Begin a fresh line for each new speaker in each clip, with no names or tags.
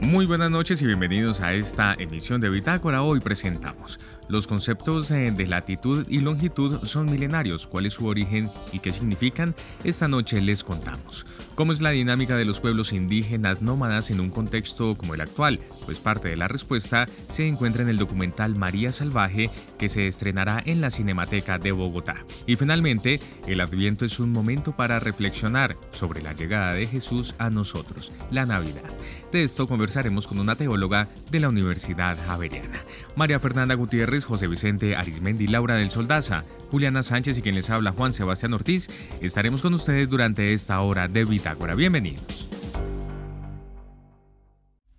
Muy buenas noches y bienvenidos a esta emisión de Bitácora. Hoy presentamos los conceptos de latitud y longitud son milenarios. ¿Cuál es su origen y qué significan? Esta noche les contamos. ¿Cómo es la dinámica de los pueblos indígenas nómadas en un contexto como el actual? Pues parte de la respuesta se encuentra en el documental María Salvaje que se estrenará en la Cinemateca de Bogotá. Y finalmente, el Adviento es un momento para reflexionar sobre la llegada de Jesús a nosotros, la Navidad. De esto conversaremos con una teóloga de la Universidad Javeriana. María Fernanda Gutiérrez, José Vicente Arismendi, Laura del Soldaza, Juliana Sánchez y quien les habla Juan Sebastián Ortiz, estaremos con ustedes durante esta hora de Bitácora. Bienvenidos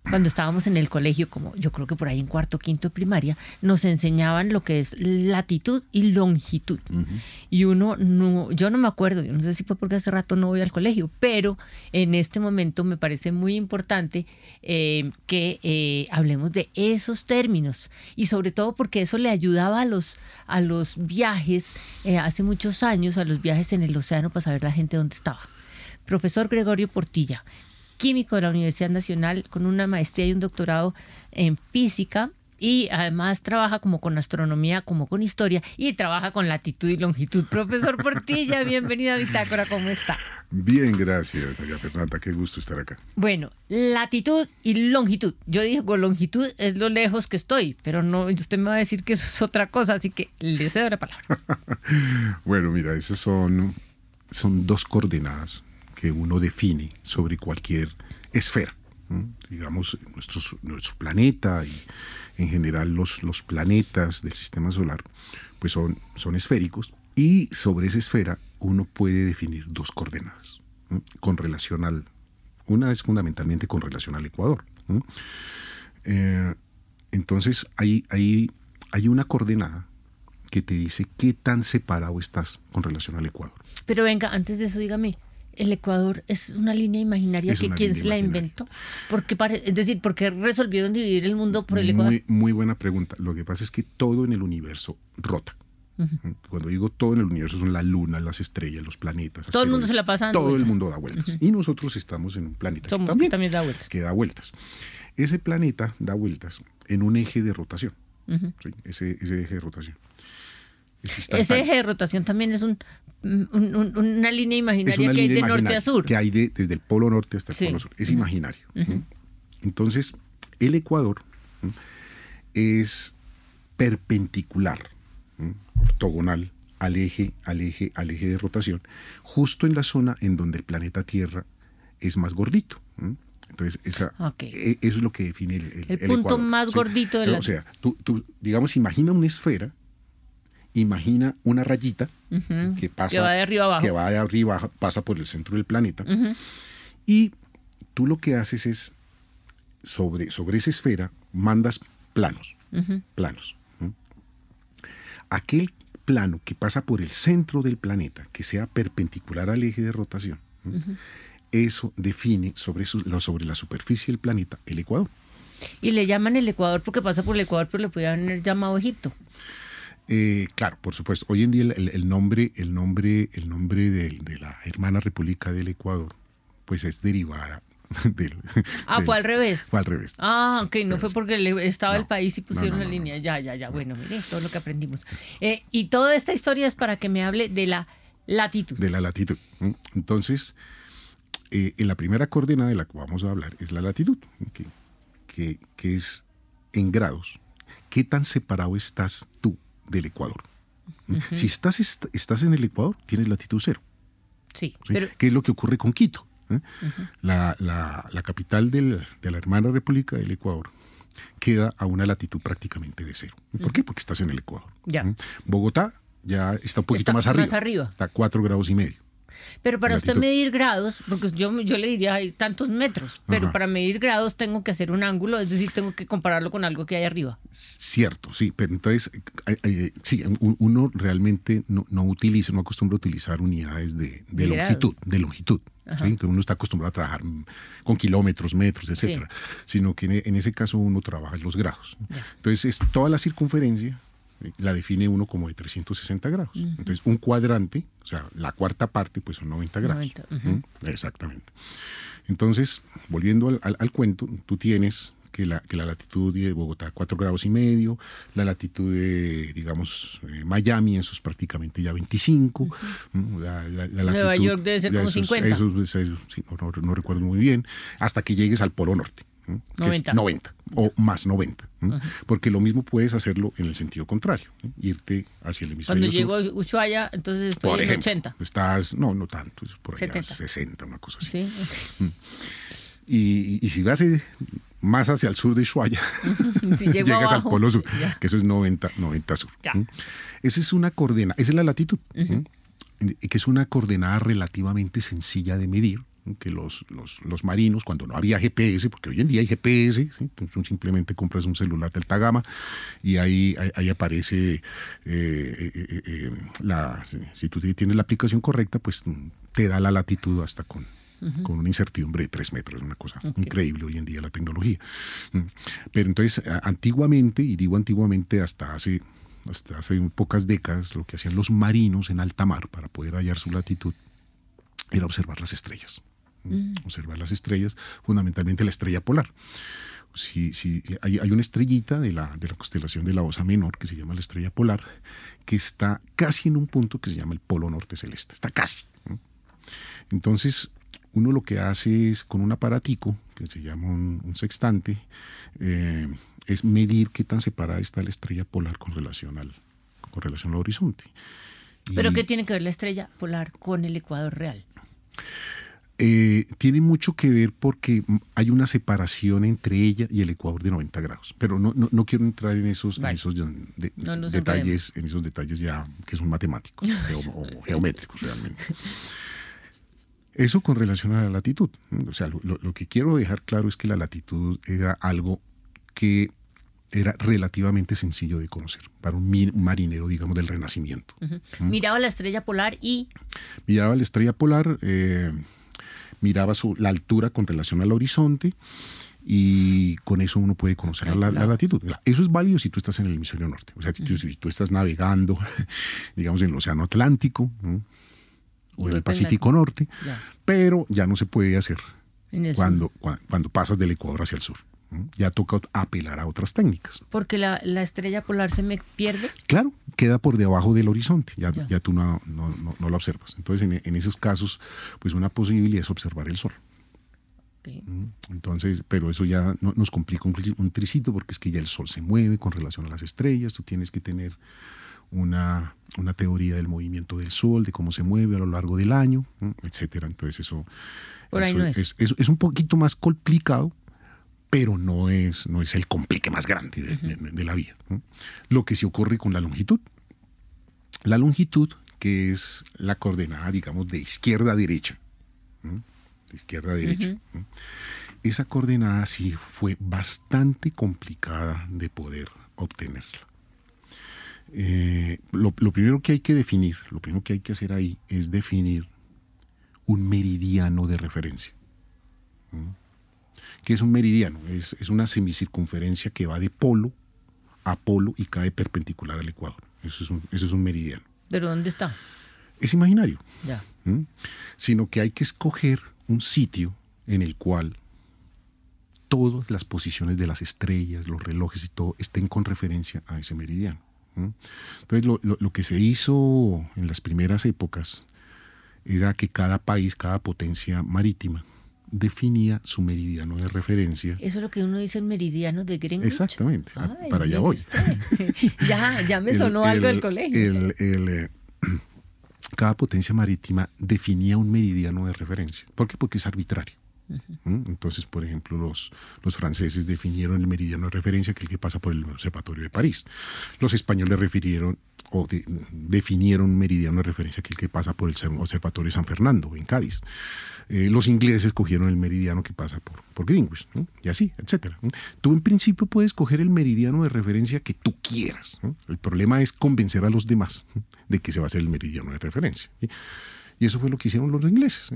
cuando estábamos en el colegio, como yo creo que por ahí en cuarto, quinto de primaria, nos enseñaban lo que es latitud y longitud. Y uno, no, yo no me acuerdo, yo no sé si fue porque hace rato no voy al colegio, pero en este momento me parece muy importante eh, que eh, hablemos de esos términos y sobre todo porque eso le ayudaba a los, a los viajes eh, hace muchos años, a los viajes en el océano para saber la gente dónde estaba. Profesor Gregorio Portilla, químico de la Universidad Nacional con una maestría y un doctorado en física y además trabaja como con astronomía, como con historia y trabaja con latitud y longitud. Profesor Portilla, bienvenido a Bitácora, ¿cómo está?
Bien, gracias, María Fernanda, qué gusto estar acá.
Bueno, latitud y longitud. Yo digo, longitud es lo lejos que estoy, pero no, usted me va a decir que eso es otra cosa, así que le cedo la palabra.
bueno, mira, esas son, son dos coordenadas que uno define sobre cualquier esfera. Digamos, nuestro, nuestro planeta y en general los, los planetas del sistema solar, pues son, son esféricos y sobre esa esfera uno puede definir dos coordenadas con relación al... Una es fundamentalmente con relación al Ecuador. Eh, entonces hay, hay, hay una coordenada que te dice qué tan separado estás con relación al Ecuador.
Pero venga, antes de eso dígame, el Ecuador es una línea imaginaria que quién se la inventó. Porque es decir, ¿por qué resolvieron dividir el mundo por el Ecuador?
Muy, buena pregunta. Lo que pasa es que todo en el universo rota. Cuando digo todo en el universo son la luna, las estrellas, los planetas.
Todo el mundo se la pasa
Todo el mundo da vueltas. Y nosotros estamos en un planeta que también,
da vueltas.
Que da vueltas. Ese planeta da vueltas en un eje de rotación. ese eje de rotación.
Ese eje de rotación también es un, una línea imaginaria que hay de norte a sur.
Que hay desde el polo norte hasta el polo sur. Es imaginario. Entonces, el ecuador es perpendicular, ortogonal al eje, al eje, al eje de rotación, justo en la zona en donde el planeta Tierra es más gordito. Entonces, esa, e, eso es lo que define el,
el, punto más gordito de la...
O sea, tú, digamos, imagina una esfera imagina una rayita que pasa
que va de arriba abajo.
que va de arriba pasa por el centro del planeta. Y tú lo que haces es sobre, sobre esa esfera mandas planos planos aquel plano que pasa por el centro del planeta que sea perpendicular al eje de rotación eso define sobre, sobre la superficie del planeta el ecuador.
Y le llaman el ecuador porque pasa por el ecuador pero le podrían haber llamado Egipto
eh, claro, por supuesto. Hoy en día el, nombre, el nombre, el nombre de, la hermana República del Ecuador, pues es derivada del,
ah, fue al revés.
Fue al revés.
Ah, ok, no fue porque estaba el país y pusieron la línea. Ya, ya, ya. Bueno, mire, todo lo que aprendimos. Eh, y toda esta historia es para que me hable de la latitud.
De la latitud. Entonces, eh, en la primera coordenada de la que vamos a hablar es la latitud, que, que es en grados. ¿Qué tan separado estás tú del Ecuador. Si estás, estás en el Ecuador, tienes latitud cero.
Sí.
¿Qué es lo que ocurre con Quito? ¿Eh? la, capital de la hermana República del Ecuador queda a una latitud prácticamente de cero. ¿Por qué? Porque estás en el Ecuador.
Ya.
Bogotá ya está un poquito más arriba.
Más arriba.
Está a cuatro grados y medio.
Pero para usted medir grados, porque yo, yo le diría hay tantos metros, pero
Ajá.
para medir grados tengo que hacer un ángulo, es decir, tengo que compararlo con algo que hay arriba.
Cierto, sí, pero entonces, sí, un- uno realmente no, no utiliza, no acostumbra a utilizar unidades de, de
De
longitud, de longitud. ¿sí? Que uno está acostumbrado a trabajar con kilómetros, metros, etcétera, sino que en, ese caso uno trabaja en los grados. Entonces, es toda la circunferencia la define uno como de 360 grados. Entonces, un cuadrante, o sea, la cuarta parte, pues son 90 grados.
90, ujú.
¿Mm? Exactamente. Entonces, volviendo al, al- al cuento, tú tienes que la, que la latitud de Bogotá 4 grados y medio, la latitud de, digamos, eh, Miami, eso es prácticamente ya 25. ¿m? La, la- la
Nueva
latitud-
York debe ser como
esos-
50.
esos- esos- sí, no, no- no recuerdo muy bien, hasta que llegues al Polo Norte. ¿M? que es
90.
90 o más 90. ¿m? Porque lo mismo puedes hacerlo en el sentido contrario, ¿m? irte hacia el hemisferio
Cuando
sur.
llego a Ushuaia, entonces estoy
Por
en
ejemplo,
80.
estás, no, no tanto, es por allá
70.
60, una cosa así.
Sí.
Y, y si vas eh, más hacia el sur de Ushuaia,
Si
llegas al
abajo,
polo sur,
ya.
que eso es 90, 90 sur. Esa es una coordenada, esa es la latitud, ¿m? Y que es una coordenada relativamente sencilla de medir. Que los, los, los marinos, cuando no había GPS, porque hoy en día hay GPS, ¿sí? tú simplemente compras un celular de alta gama y ahí, ahí, ahí aparece, eh, eh, eh, la, si, tú tienes la aplicación correcta, pues te da la latitud hasta con, con una incertidumbre de tres metros, una cosa increíble hoy en día la tecnología. Mm. Pero entonces, antiguamente, y digo antiguamente hasta hace, hasta hace pocas décadas, lo que hacían los marinos en alta mar para poder hallar su latitud era observar las estrellas. ¿M? Observar las estrellas, fundamentalmente la estrella polar. Si, si, hay, hay una estrellita de la, de la constelación de la Osa Menor que se llama la estrella polar, que está casi en un punto que se llama el polo norte celeste. Está casi. Entonces, uno lo que hace es con un aparatico que se llama un, un sextante, eh, es medir qué tan separada está la estrella polar con relación al, con relación al horizonte.
Pero
Y,
¿qué tiene que ver la estrella polar con el ecuador real?
Eh, tiene mucho que ver porque mm, hay una separación entre ella y el ecuador de 90 grados. Pero no, no, no quiero entrar en esos, en
Vale.
esos de-
No
detalles, en esos detalles ya que son matemáticos geo- o geométricos realmente. Eso con relación a la latitud. O sea, lo, lo- que quiero dejar claro es que la latitud era algo que era relativamente sencillo de conocer para un marinero, digamos, del Renacimiento.
Miraba la estrella polar y
Miraba la estrella polar, eh, miraba su, la altura con relación al horizonte y con eso uno puede conocer la, la latitud. Eso es válido si tú estás en el hemisferio norte. O sea, si tú, si tú estás navegando, digamos, en el Océano Atlántico ¿no? o en el Pacífico Norte,
Ya.
pero ya no se puede hacer cuando, cua- cuando pasas del Ecuador hacia el sur. Ya toca apelar a otras técnicas.
Porque la, la estrella polar se me pierde.
Claro, queda por debajo del horizonte, ya,
Ya.
ya tú no, no, no- no la observas. Entonces, en, en esos casos, pues una posibilidad es observar el sol.
Ok.
¿m? Entonces, pero eso ya no- nos complica un, un tricito porque es que ya el sol se mueve con relación a las estrellas, tú tienes que tener una, una teoría del movimiento del sol, de cómo se mueve a lo largo del año, ¿m? etcétera. Entonces, eso, eso
no es.
es, es un poquito más complicado, pero no es, no es el complique más grande de, de- de la vida. ¿no? Lo que sí ocurre con la longitud. La longitud, que es la coordenada, digamos, de izquierda a derecha. ¿no? De izquierda a derecha. ¿no? Esa coordenada sí fue bastante complicada de poder obtenerla. Eh, lo, lo primero que hay que definir, lo primero que hay que hacer ahí es definir un meridiano de referencia. ¿Qué es un meridiano? Es, es una semicircunferencia que va de polo a polo y cae perpendicular al ecuador. Eso es un, eso es un meridiano.
¿Pero dónde está?
Es imaginario,
Ya.
¿m? sino que hay que escoger un sitio en el cual todas las posiciones de las estrellas, los relojes y todo estén con referencia a ese meridiano. ¿m? Entonces, lo, lo- lo que se hizo en las primeras épocas era que cada país, cada potencia marítima, definía su meridiano de referencia.
Eso es lo que uno dice el meridiano de Greenwich.
Exactamente, a-
Ay,
para allá voy.
ya, ya me
El-
sonó algo
el-
del colegio.
el- el, eh, cada potencia marítima definía un meridiano de referencia. ¿Por qué? Porque es arbitrario. Entonces, por ejemplo, los, los franceses definieron el meridiano de referencia, que es el que pasa por el Observatorio de París. Los españoles refirieron o definieron un meridiano de referencia, que pasa por el Observatorio de San Fernando, en Cádiz. Eh, los ingleses cogieron el meridiano que pasa por, por Greenwich, y así, etcétera. Tú en principio puedes coger el meridiano de referencia que tú quieras. El problema es convencer a los demás de que se va a hacer el meridiano de referencia. Y eso fue lo que hicieron los ingleses.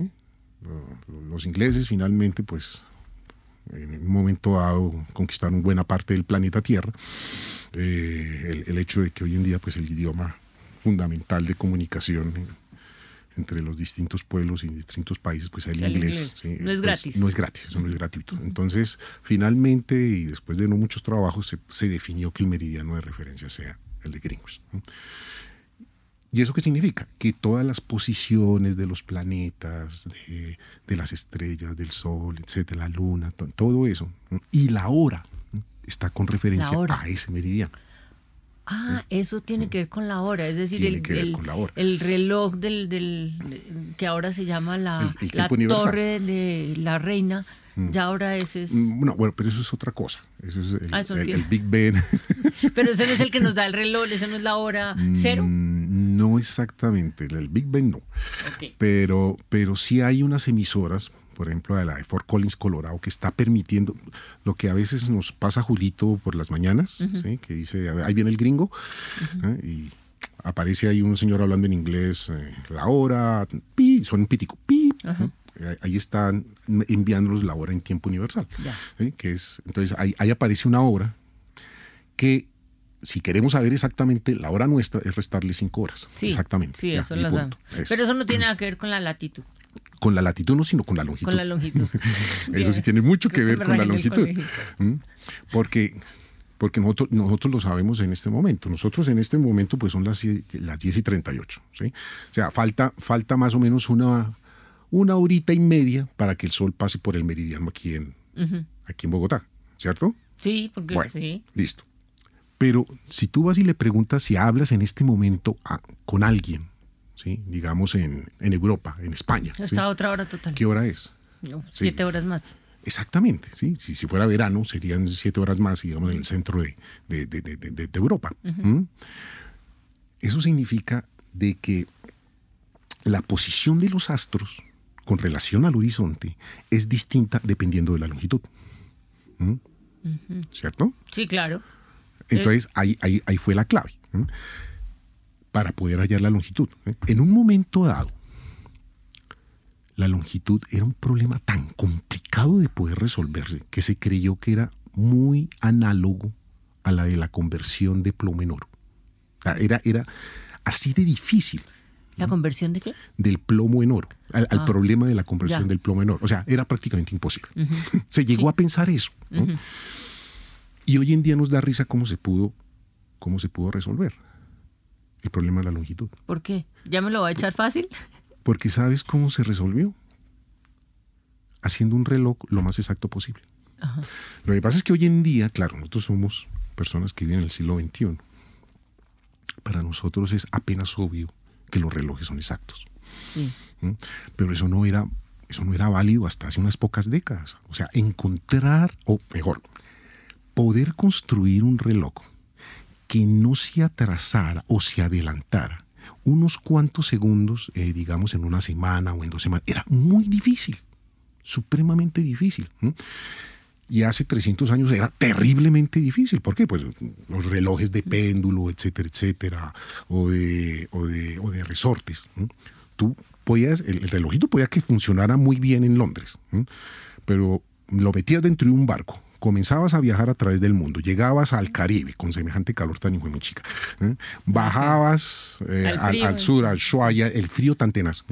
Los ingleses finalmente, pues, en un momento dado conquistaron buena parte del planeta Tierra. Eh, el, hecho de que hoy en día, pues, el idioma fundamental de comunicación entre los distintos pueblos y distintos países, pues el, inglés.
no es
pues,
gratis.
No es gratis, eso no es gratuito. Entonces, finalmente, y después de no muchos trabajos, se, definió que el meridiano de referencia sea el de Greenwich. ¿Y eso qué significa? Que todas las posiciones de los planetas, de, las estrellas, del Sol, etcétera, la Luna, todo eso, y la hora está con referencia a ese meridiano.
Ah, eso tiene que ver con la hora, es decir, el, el, reloj del, que ahora se llama la, torre de la reina, mm. ya ahora ese es...
Mm, bueno, bueno, pero eso es otra cosa, eso es el, ah, Big Ben.
pero ese no es el que nos da el reloj, ese no es la hora cero.
No exactamente, el Big Ben no. Pero, pero sí hay unas emisoras, por ejemplo, de la de Fort Collins, Colorado, que está permitiendo lo que a veces nos pasa Julito por las mañanas, que dice, ahí viene el gringo, ¿eh? y aparece ahí un señor hablando en inglés, eh, la hora, pi, son un pitico, pi. Ahí están enviándonos la hora en tiempo universal. Que es, entonces ahí, aparece una hora que si queremos saber exactamente la hora nuestra, es restarle cinco horas. exactamente.
Sí, eso lo Pero eso no tiene nada que ver con la latitud
con la latitud no, sino con la longitud.
Con la longitud.
Eso sí tiene mucho que ver con la longitud. Porque, porque nosotros, nosotros lo sabemos en este momento. Nosotros en este momento pues son las, las 10 y 38. ¿sí? O sea, falta, falta más o menos una, una horita y media para que el sol pase por el meridiano aquí en, aquí en Bogotá, ¿cierto?
Sí, porque
bueno,
sí.
Listo. Pero si tú vas y le preguntas si hablas en este momento con alguien ¿sí? digamos en, Europa, en España.
Está otra hora total.
¿Qué hora es?
siete horas más.
Exactamente, ¿sí? si, si fuera verano serían siete horas más, digamos, en el centro de, de, Europa. ¿Mm? Eso significa de que la posición de los astros con relación al horizonte es distinta dependiendo de la longitud. ¿Mm? ¿Cierto?
Sí, claro.
Entonces, ahí, ahí, ahí, fue la clave para poder hallar la longitud. ¿eh? En un momento dado, la longitud era un problema tan complicado de poder resolverse que se creyó que era muy análogo a la de la conversión de plomo en oro. Era, era así de difícil.
¿La conversión de qué?
Del plomo en oro, al, ah. problema de la conversión del plomo en oro. O sea, era prácticamente imposible. se llegó a pensar eso. Y hoy en día nos da risa cómo se pudo, cómo se pudo resolver el problema de la longitud.
¿Por qué? ¿Ya me lo va a echar fácil?
Porque sabes cómo se resolvió. Haciendo un reloj lo más exacto posible. Lo que pasa es que hoy en día, claro, nosotros somos personas que viven en el siglo XXI. Para nosotros es apenas obvio que los relojes son exactos. ¿Mm? Pero eso no era eso no era válido hasta hace unas pocas décadas. O sea, encontrar, o mejor, poder construir un reloj que no se atrasara o se adelantara unos cuantos segundos, eh, digamos en una semana o en dos semanas, era muy difícil, supremamente difícil. Y hace 300 años era terriblemente difícil. ¿Por qué? Pues los relojes de péndulo, etcétera, etcétera, o de, o de, o de resortes. Tú podías, el, el, relojito podía que funcionara muy bien en Londres, pero lo metías dentro de un barco comenzabas a viajar a través del mundo, llegabas al Caribe con semejante calor tan hijo de chica, ¿eh? bajabas eh, al, sur, al Shuaya, el frío tan tenaz.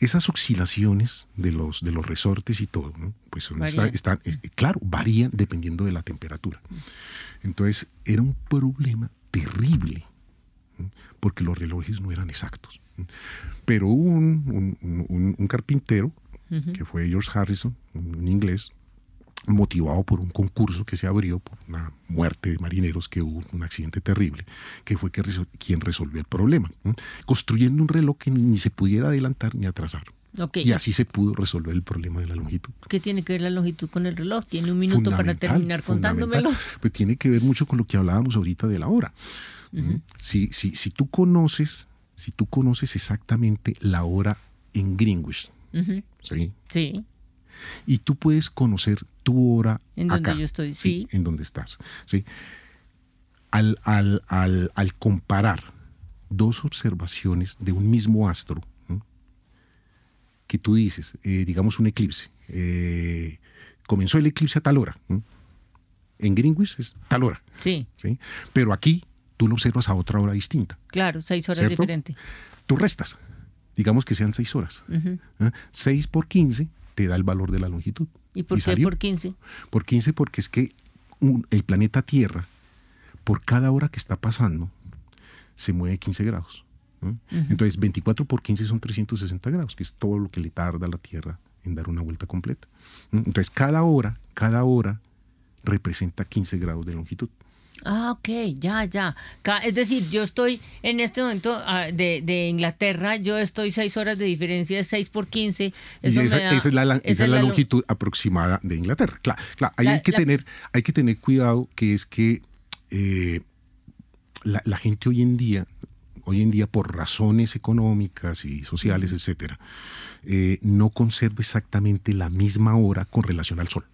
Esas oscilaciones de los, de los resortes y todo, pues son, están, claro, varían dependiendo de la temperatura. Entonces era un problema terrible, porque los relojes no eran exactos. Pero hubo un, carpintero, que fue George Harrison, un inglés, motivado por un concurso que se abrió por una muerte de marineros que hubo un accidente terrible, que fue que quien resolvió el problema, construyendo un reloj que ni se pudiera adelantar ni atrasar. Y así se pudo resolver el problema de la longitud.
¿Qué tiene que ver la longitud con el reloj? Tiene un minuto para terminar contándomelo.
Pues tiene que ver mucho con lo que hablábamos ahorita de la hora. si, si, si tú conoces, si tú conoces exactamente la hora en Greenwich. ¿sí?
Sí.
Y tú puedes conocer tu hora
En donde yo estoy, sí.
en donde estás. ¿sí? Al, al- al- al comparar dos observaciones de un mismo astro, ¿no? que tú dices, eh, digamos un eclipse, eh, comenzó el eclipse a tal hora, ¿no? en Greenwich es tal hora,
Sí,
¿sí? pero aquí tú lo observas a otra hora distinta.
claro, seis horas diferentes.
Tú restas, digamos que sean seis horas. ¿eh? 6 por 15 te da el valor de la longitud.
¿Y por qué
salió.
por 15?
Por 15 porque es que un- el planeta Tierra, por cada hora que está pasando, se mueve 15 grados. ¿no? Entonces, 24 por 15 son 360 grados, que es todo lo que le tarda a la Tierra en dar una vuelta completa. ¿no? Entonces, cada hora, cada hora representa 15 grados de longitud.
Ah, ok, ya, ya. Es decir, yo estoy en este momento ah, de, de Inglaterra, yo estoy seis horas de diferencia, es 6 por 15.
Y
Eso
esa,
me da-
esa es la, la-
esa
esa es la
lo-
longitud aproximada de Inglaterra. Claro, claro, ahí
La-
hay, que
la-
tener, hay que tener cuidado, que es que eh, la, la gente hoy en día, hoy en día por razones económicas y sociales, etcétera, eh, no conserva exactamente la misma hora con relación al sol,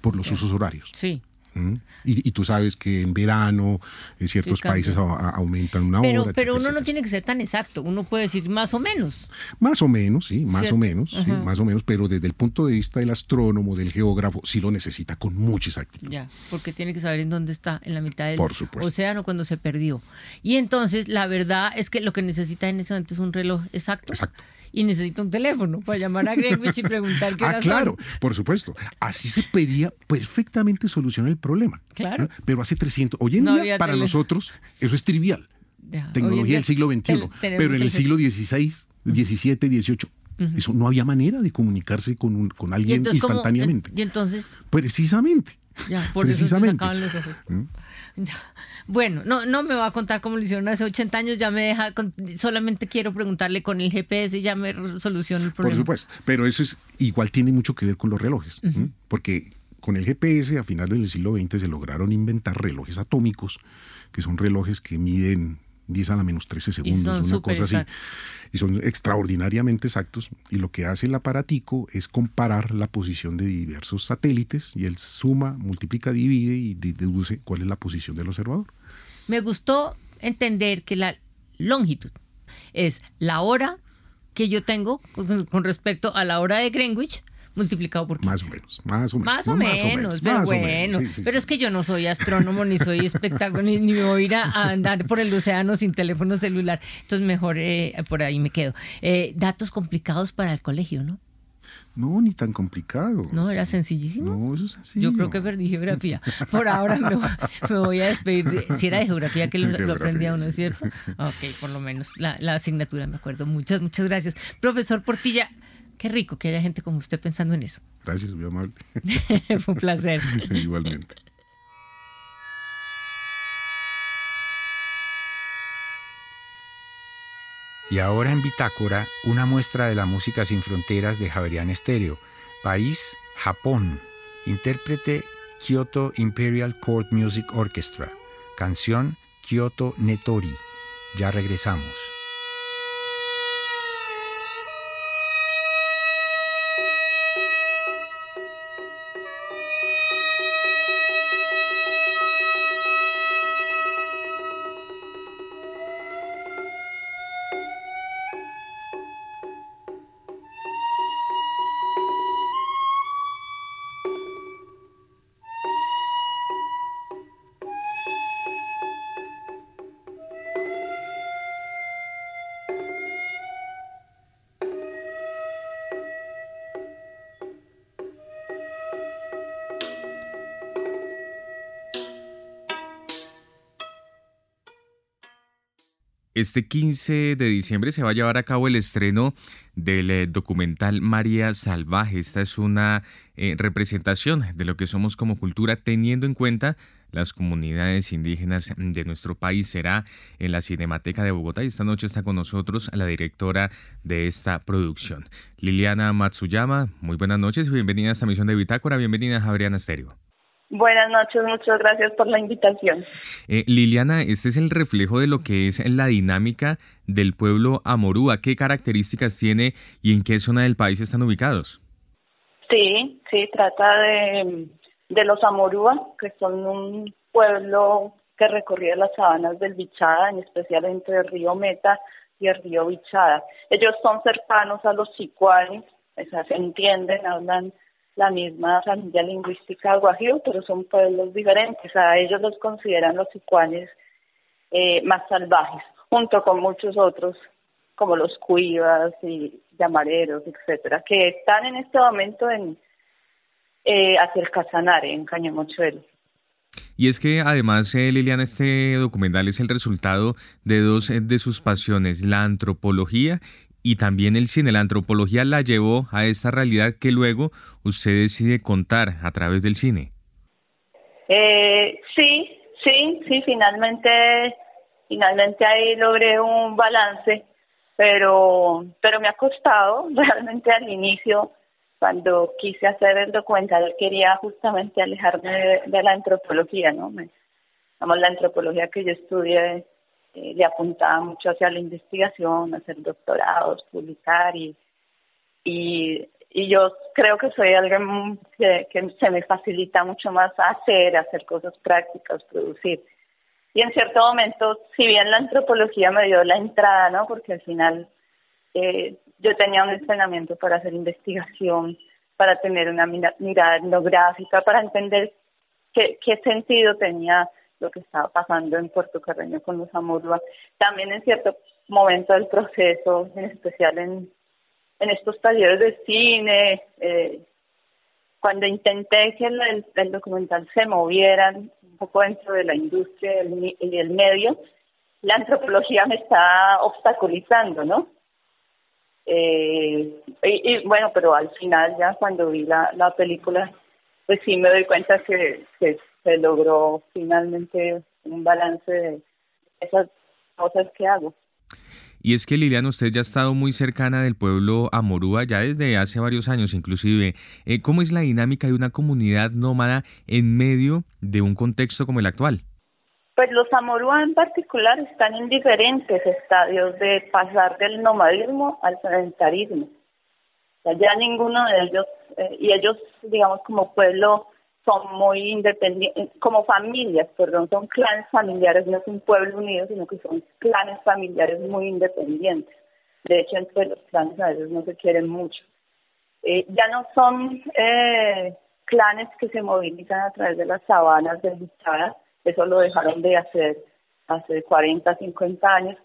por los usos horarios.
Sí.
¿Mm? Y, y tú sabes que en verano en ciertos
Sí, cambia.
países a- a- aumentan una
Pero,
hora.
pero
etcétera,
uno no tiene que ser tan exacto, uno puede decir más o menos.
Más o menos, sí, más
¿Cierto?
o menos, sí, más o menos, pero desde el punto de vista del astrónomo, del geógrafo, sí lo necesita con mucha exactitud.
Ya, porque tiene que saber en dónde está, en la mitad del
Por
océano cuando se perdió. Y entonces, la verdad es que lo que necesita en ese momento es un reloj exacto.
Exacto.
Y necesita un teléfono para llamar a Greenwich y preguntar qué
Ah, claro,
son.
por supuesto. Así se pedía perfectamente solucionar el problema.
Claro.
¿no? Pero hace 300, hoy en
No
día para nosotros eso es trivial.
Ya,
Tecnología del siglo XXI. Pero en el siglo XVI, XVII, XVIII, eso no había manera de comunicarse con, un- con
Y
alguien
entonces, ¿cómo-
instantáneamente.
y entonces,
Precisamente.
ya, por eso se
Precisamente.
sacaban los ojos.
¿Mm?
Bueno, no, no me va a contar cómo lo hicieron hace 80 años, ya me deja, con- solamente quiero preguntarle con el GPS y ya me soluciona el
Por
problema.
supuesto. Pero eso es igual tiene mucho que ver con los relojes. Porque con el GPS a finales del siglo XX se lograron inventar relojes atómicos, que son relojes que miden 10 a la menos 13 segundos, una cosa así. Y son extraordinariamente exactos. Y lo que hace el aparatico es comparar la posición de diversos satélites y él suma, multiplica, divide y de- deduce cuál es la posición del observador.
Me gustó entender que la longitud es la hora que yo tengo con respecto a la hora de Greenwich multiplicado por 15.
Más o menos, más o menos.
Más o
no,
menos, pero
más o
bueno.
menos, sí, sí,
pero es que yo no soy astrónomo, ni soy espectáculo, ni, me voy a ir a, andar por el océano sin teléfono celular. Entonces mejor eh, por ahí me quedo. Eh, datos complicados para el colegio, ¿no?
No, ni tan complicado.
No, era sencillísimo.
No, eso es sencillo.
Yo creo que perdí geografía. Por ahora me, voy- me voy a despedir. de- Si era de geografía que lo, lo aprendía uno. ¿cierto? Ok, por lo menos la, la asignatura me acuerdo. Muchas, muchas gracias. Profesor Portilla, qué rico que haya gente como usted pensando en eso.
Gracias, muy amable.
Fue un placer.
Igualmente.
Y ahora en Bitácora, una muestra de la música sin fronteras de Javerian Estéreo. País, Japón. Intérprete, Kyoto Imperial Court Music Orchestra. Canción, Kyoto Netori. Ya regresamos.
Este 15 de diciembre se va a llevar a cabo el estreno del eh, documental María Salvaje. Esta es una eh, representación de lo que somos como cultura teniendo en cuenta las comunidades indígenas de nuestro país será en la Cinemateca de Bogotá y esta noche está con nosotros la directora de esta producción, Liliana Matsuyama. Muy buenas noches y bienvenida a esta misión de Bitácora, bienvenida a Javeriana Estéreo.
Buenas noches, muchas gracias por la invitación.
Eh, Liliana, este es el reflejo de lo que es la dinámica del pueblo amorúa. ¿Qué características tiene y en qué zona del país están ubicados?
Sí, sí, trata de, de los amorúa, que son un pueblo que recorría las sabanas del Bichada, en especial entre el río Meta y el río Bichada. Ellos son cercanos a los sicuanes, o sea, se entienden, hablan la misma familia lingüística guajiro, pero son pueblos diferentes. A ellos los consideran los sicuanes eh, más salvajes, junto con muchos otros como los cuivas y llamareros, etcétera, que están en este momento en eh, hacia el Casanare, en Cañamochuelo.
Y es que además, eh, Liliana, este documental es el resultado de dos eh, de sus pasiones, la antropología y también el cine. La antropología la llevó a esta realidad que luego usted decide contar a través del cine.
Eh, sí, sí, sí, finalmente, finalmente ahí logré un balance, pero, pero me ha costado realmente al inicio cuando quise hacer el documental quería justamente alejarme de, la antropología, ¿no? Me, la antropología que yo estudié eh, le apuntaba mucho hacia la investigación, hacer doctorados, publicar y, y, y yo creo que soy alguien que, que se me facilita mucho más hacer, hacer cosas prácticas, producir. Y en cierto momento, si bien la antropología me dio la entrada, ¿no? Porque al final eh, yo tenía un entrenamiento para hacer investigación, para tener una mirada etnográfica, para entender qué, qué sentido tenía lo que estaba pasando en Puerto Carreño con los Amurúa. También en cierto momento del proceso, en especial en, en estos talleres de cine, eh, cuando intenté que el, el, documental se moviera un poco dentro de la industria y el medio, la antropología me está obstaculizando, ¿no? Eh, y, bueno, pero al final ya cuando vi la, la película, pues sí me doy cuenta que, que se logró finalmente un balance de esas cosas que hago.
Y es que Liliana, usted ya ha estado muy cercana del pueblo Amorúa ya desde hace varios años inclusive. Eh, ¿Cómo es la dinámica de una comunidad nómada en medio de un contexto como el actual?
Pues los Amorúa en particular están en diferentes estadios de pasar del nomadismo al sedentarismo. Ya ninguno de ellos, eh, y ellos, digamos, como pueblo, son muy independientes, como familias, perdón, son clanes familiares, no es un pueblo unido, sino que son clanes familiares muy independientes. De hecho, entre los clanes a veces no se quieren mucho. Eh, ya no son eh, clanes que se movilizan a través de las sabanas desdichadas, eso lo dejaron de hacer hace 40, 50 años.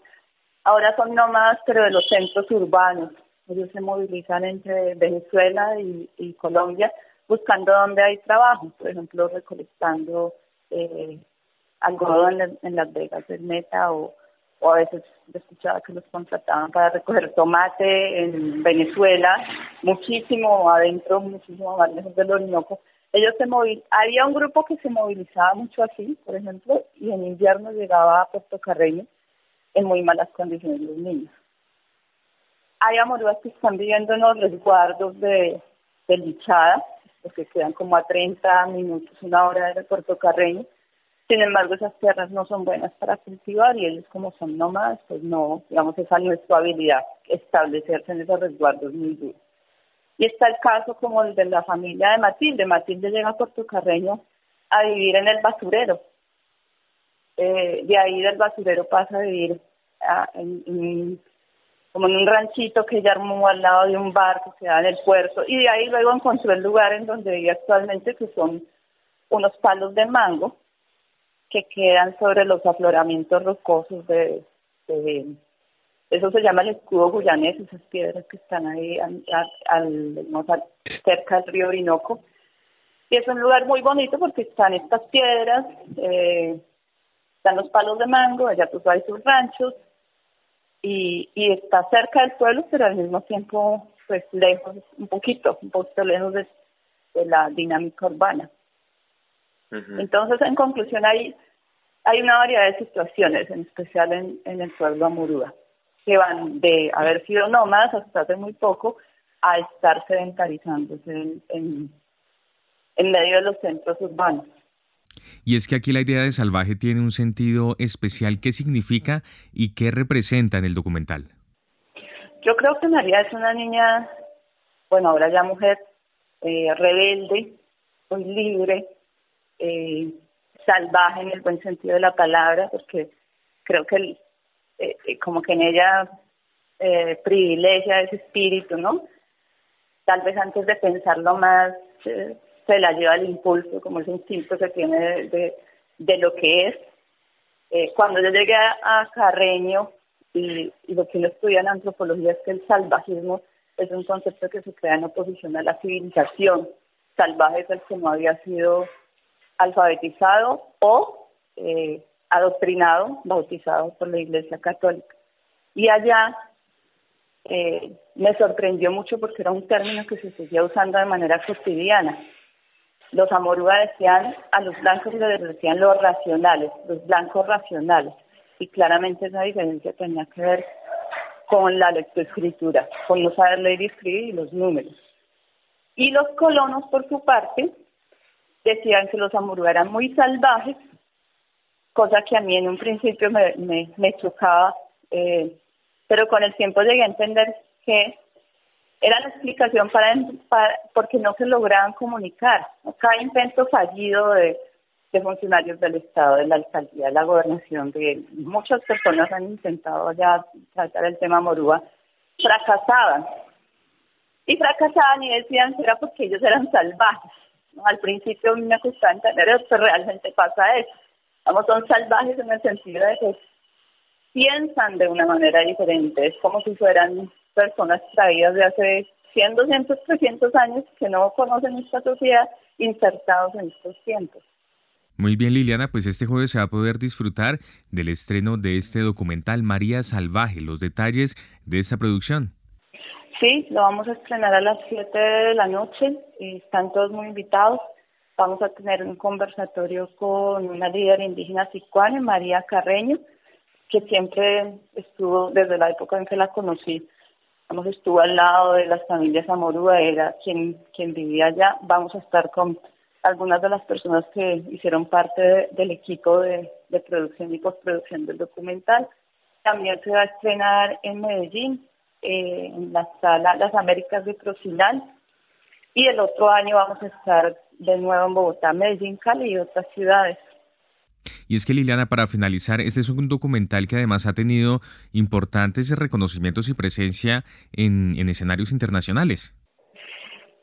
Ahora son nómadas, pero de los centros urbanos. Ellos se movilizan entre Venezuela y, Colombia buscando dónde hay trabajo, por ejemplo, recolectando eh, algodón en, en, Las Vegas del Meta o, o a veces escuchaba que los contrataban para recoger tomate en Venezuela, muchísimo adentro, muchísimo más lejos del Orinoco. Ellos se movil había un grupo que se movilizaba mucho así, por ejemplo, y en invierno llegaba a Puerto Carreño en muy malas condiciones los niños. Hay amorúas que están viviendo en los resguardos de, de Lichada, que quedan como a 30 minutos, una hora de Puerto Carreño. Sin embargo, esas tierras no son buenas para cultivar y ellos como son nómadas, pues no, digamos, esa no es su habilidad, establecerse en esos resguardos muy duros. Y está el caso como el de la familia de Matilde. Matilde llega a Puerto Carreño a vivir en el basurero. Eh, de ahí del basurero pasa a vivir en, como en un ranchito que ella armó al lado de un bar que se en el puerto y de ahí luego encontró el lugar en donde vive actualmente que son unos palos de mango que quedan sobre los afloramientos rocosos de, eso se llama el escudo guyanés, esas piedras que están ahí al, cerca del río Orinoco. Y es un lugar muy bonito porque están estas piedras, eh, están los palos de mango, allá pues hay sus ranchos, y, y está cerca del pueblo, pero al mismo tiempo, pues lejos, un poquito, un poquito lejos de, la dinámica urbana. Entonces, en conclusión, hay, hay una variedad de situaciones, en especial en, en el pueblo amurúa, que van de haber sido nómadas hasta hace muy poco a estar sedentarizándose en, en, en medio de los centros urbanos.
Y es que aquí la idea de salvaje tiene un sentido especial. ¿Qué significa y qué representa en el documental?
Yo creo que María es una niña, bueno, ahora ya mujer, eh, rebelde, muy libre, eh, salvaje en el buen sentido de la palabra, porque creo que eh, como que en ella privilegia ese espíritu, ¿no? Tal vez antes de pensarlo más, se la lleva el impulso, como ese instinto que tiene de, de, lo que es. cuando yo llegué a Carreño, y, lo que uno estudia en antropología es que el salvajismo es un concepto que se crea en oposición a la civilización. Salvaje es el que no había sido alfabetizado o eh, adoctrinado, bautizado por la Iglesia Católica. Y allá eh, me sorprendió mucho porque era un término que se seguía usando de manera cotidiana. Los amorúa decían, a los blancos les decían los racionales, los blancos racionales y claramente esa diferencia tenía que ver con la lectoescritura, con no saber leer y escribir y los números. Y los colonos, por su parte, decían que los amurúes eran muy salvajes, cosa que a mí en un principio me, me, me chocaba, eh, pero con el tiempo llegué a entender que era la explicación para, para porque no se lograban comunicar. Cada intento fallido de funcionarios del Estado, de la alcaldía, de la gobernación, de muchas personas han intentado ya tratar el tema Morúa, fracasaban. Y fracasaban y decían que era porque ellos eran salvajes. Al principio me costaba entender, pero realmente pasa eso. Vamos, son salvajes en el sentido de que piensan de una manera diferente. Es como si fueran personas traídas de hace 100, 200, 300 años que no conocen esta sociedad insertados en estos tiempos.
Muy bien, Liliana, pues este jueves se va a poder disfrutar del estreno de este documental María Salvaje, los detalles de esta producción.
Sí, lo vamos a estrenar a las 7 de la noche y están todos muy invitados. Vamos a tener un conversatorio con una líder indígena sicuana, María Carreño, que siempre estuvo, desde la época en que la conocí, vamos, estuvo al lado de las familias Amorúa, era quien, quien vivía allá. Vamos a estar con algunas de las personas que hicieron parte del equipo de, producción y postproducción del documental. También se va a estrenar en Medellín, eh, en la sala Las Américas de Procinal. Y el otro año vamos a estar de nuevo en Bogotá, Medellín, Cali y otras ciudades.
Y es que Liliana, para finalizar, este es un documental que además ha tenido importantes reconocimientos y presencia en, en escenarios internacionales.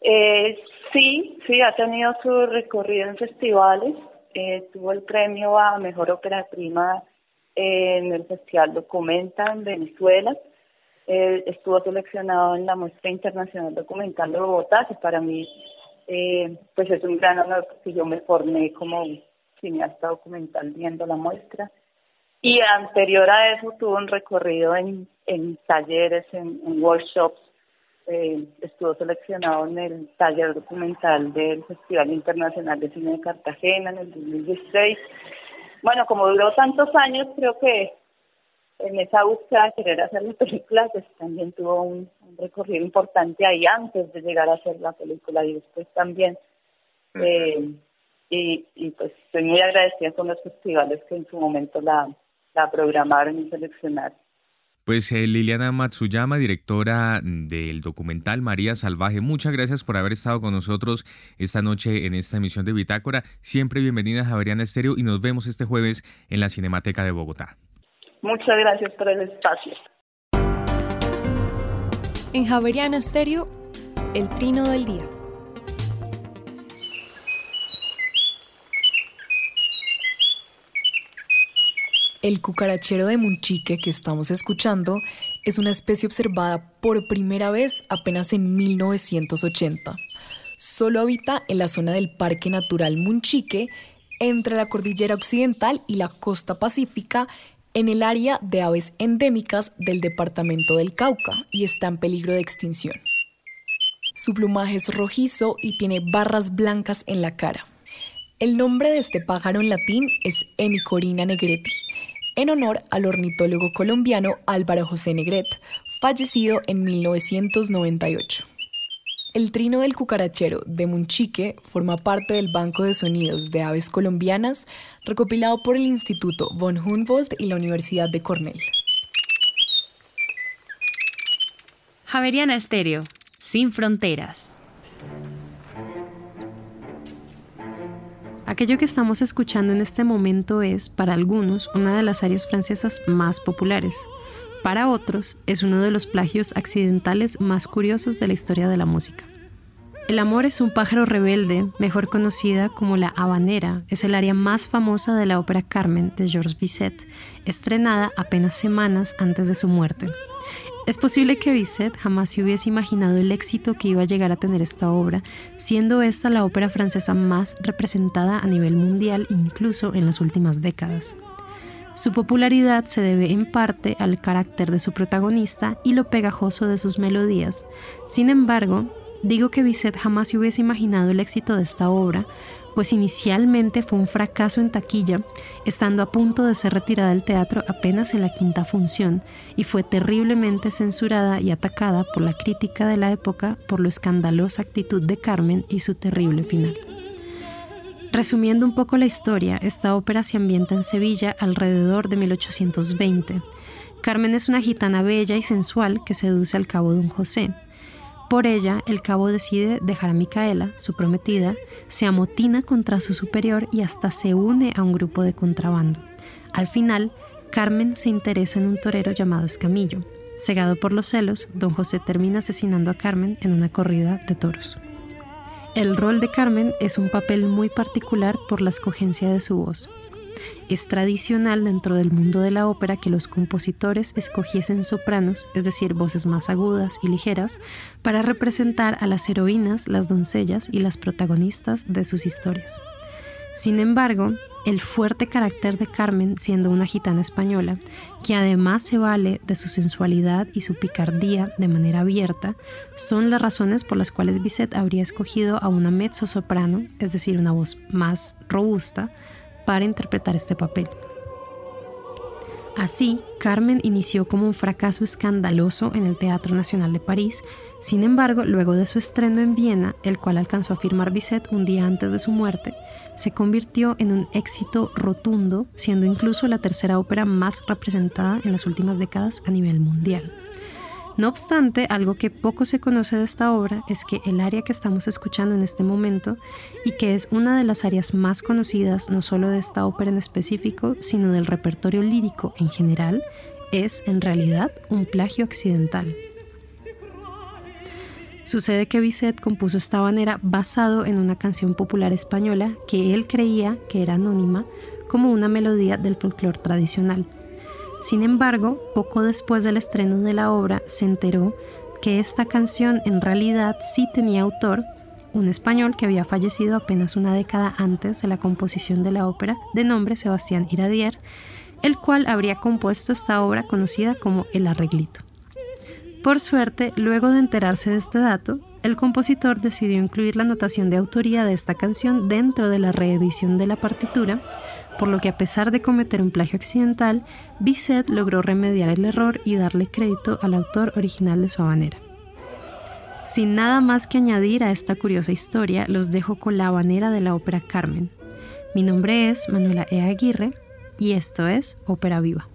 Eh, Sí, sí, ha tenido su recorrido en festivales. Eh, tuvo el premio a Mejor Ópera Prima en el Festival Documenta en Venezuela. Eh, estuvo seleccionado en la Muestra Internacional Documental de Bogotá, que para mí eh, pues es un gran honor porque yo me formé como cineasta documental viendo la muestra. Y anterior a eso tuvo un recorrido en, en talleres, en workshops eh, estuvo seleccionado en el taller documental del Festival Internacional de Cine de Cartagena en el 2016. Bueno, como duró tantos años, creo que en esa búsqueda de querer hacer la película, pues también tuvo un, recorrido importante ahí antes de llegar a hacer la película y después también. Eh, y, y pues estoy muy agradecida con los festivales que en su momento la, la programaron y seleccionaron.
Pues eh, Liliana Matsuyama, directora del documental María Salvaje, muchas gracias por haber estado con nosotros esta noche en esta emisión de Bitácora. Siempre bienvenida a Javeriana Estéreo y nos vemos este jueves en la Cinemateca de Bogotá.
Muchas gracias por el espacio.
En Javeriana Estéreo, el trino del día.
El cucarachero de Munchique que estamos escuchando es una especie observada por primera vez apenas en 1980. Solo habita en la zona del Parque Natural Munchique, entre la cordillera occidental y la costa pacífica, en el área de aves endémicas del departamento del Cauca y está en peligro de extinción. Su plumaje es rojizo y tiene barras blancas en la cara. El nombre de este pájaro en latín es Enicorina negreti, en honor al ornitólogo colombiano Álvaro José Negret, fallecido en 1998. El trino del cucarachero de Munchique forma parte del Banco de Sonidos de Aves Colombianas recopilado por el Instituto von Humboldt y la Universidad de Cornell.
Javeriana Estéreo, sin fronteras.
Aquello que estamos escuchando en este momento es, para algunos, una de las áreas francesas más populares. Para otros, es uno de los plagios accidentales más curiosos de la historia de la música. El amor es un pájaro rebelde, mejor conocida como la habanera, es el área más famosa de la ópera Carmen de Georges Bizet, estrenada apenas semanas antes de su muerte. Es posible que Bizet jamás se hubiese imaginado el éxito que iba a llegar a tener esta obra, siendo esta la ópera francesa más representada a nivel mundial incluso en las últimas décadas. Su popularidad se debe en parte al carácter de su protagonista y lo pegajoso de sus melodías. Sin embargo, digo que Bizet jamás se hubiese imaginado el éxito de esta obra, pues inicialmente fue un fracaso en taquilla, estando a punto de ser retirada del teatro apenas en la quinta función, y fue terriblemente censurada y atacada por la crítica de la época por la escandalosa actitud de Carmen y su terrible final. Resumiendo un poco la historia, esta ópera se ambienta en Sevilla alrededor de 1820. Carmen es una gitana bella y sensual que seduce al cabo don José, por ella, el cabo decide dejar a Micaela, su prometida, se amotina contra su superior y hasta se une a un grupo de contrabando. Al final, Carmen se interesa en un torero llamado Escamillo. Cegado por los celos, don José termina asesinando a Carmen en una corrida de toros. El rol de Carmen es un papel muy particular por la escogencia de su voz. Es tradicional dentro del mundo de la ópera que los compositores escogiesen sopranos, es decir, voces más agudas y ligeras, para representar a las heroínas, las doncellas y las protagonistas de sus historias. Sin embargo, el fuerte carácter de Carmen siendo una gitana española, que además se vale de su sensualidad y su picardía de manera abierta, son las razones por las cuales Bizet habría escogido a una mezzo soprano, es decir, una voz más robusta, para interpretar este papel. Así, Carmen inició como un fracaso escandaloso en el Teatro Nacional de París, sin embargo, luego de su estreno en Viena, el cual alcanzó a firmar Bizet un día antes de su muerte, se convirtió en un éxito rotundo, siendo incluso la tercera ópera más representada en las últimas décadas a nivel mundial. No obstante, algo que poco se conoce de esta obra es que el área que estamos escuchando en este momento, y que es una de las áreas más conocidas no solo de esta ópera en específico, sino del repertorio lírico en general, es en realidad un plagio accidental. Sucede que Bizet compuso esta manera basado en una canción popular española que él creía que era anónima como una melodía del folclore tradicional sin embargo, poco después del estreno de la obra se enteró que esta canción en realidad sí tenía autor, un español que había fallecido apenas una década antes de la composición de la ópera, de nombre Sebastián Iradier, el cual habría compuesto esta obra conocida como El Arreglito. Por suerte, luego de enterarse de este dato, el compositor decidió incluir la notación de autoría de esta canción dentro de la reedición de la partitura, por lo que a pesar de cometer un plagio accidental, Bizet logró remediar el error y darle crédito al autor original de su habanera. Sin nada más que añadir a esta curiosa historia, los dejo con la habanera de la ópera Carmen. Mi nombre es Manuela E. Aguirre y esto es Ópera Viva.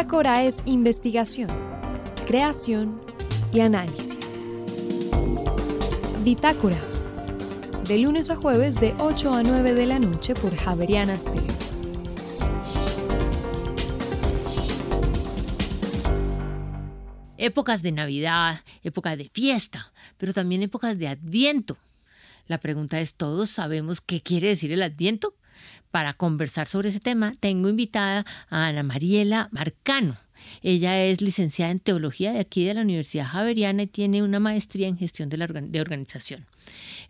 Bitácora es investigación, creación y análisis. Bitácora. De lunes a jueves de 8 a 9 de la noche por Javeriana Stereo.
Épocas de Navidad, épocas de fiesta, pero también épocas de Adviento. La pregunta es, ¿todos sabemos qué quiere decir el Adviento? Para conversar sobre ese tema, tengo invitada a Ana Mariela Marcano. Ella es licenciada en teología de aquí de la Universidad Javeriana y tiene una maestría en gestión de, la de organización.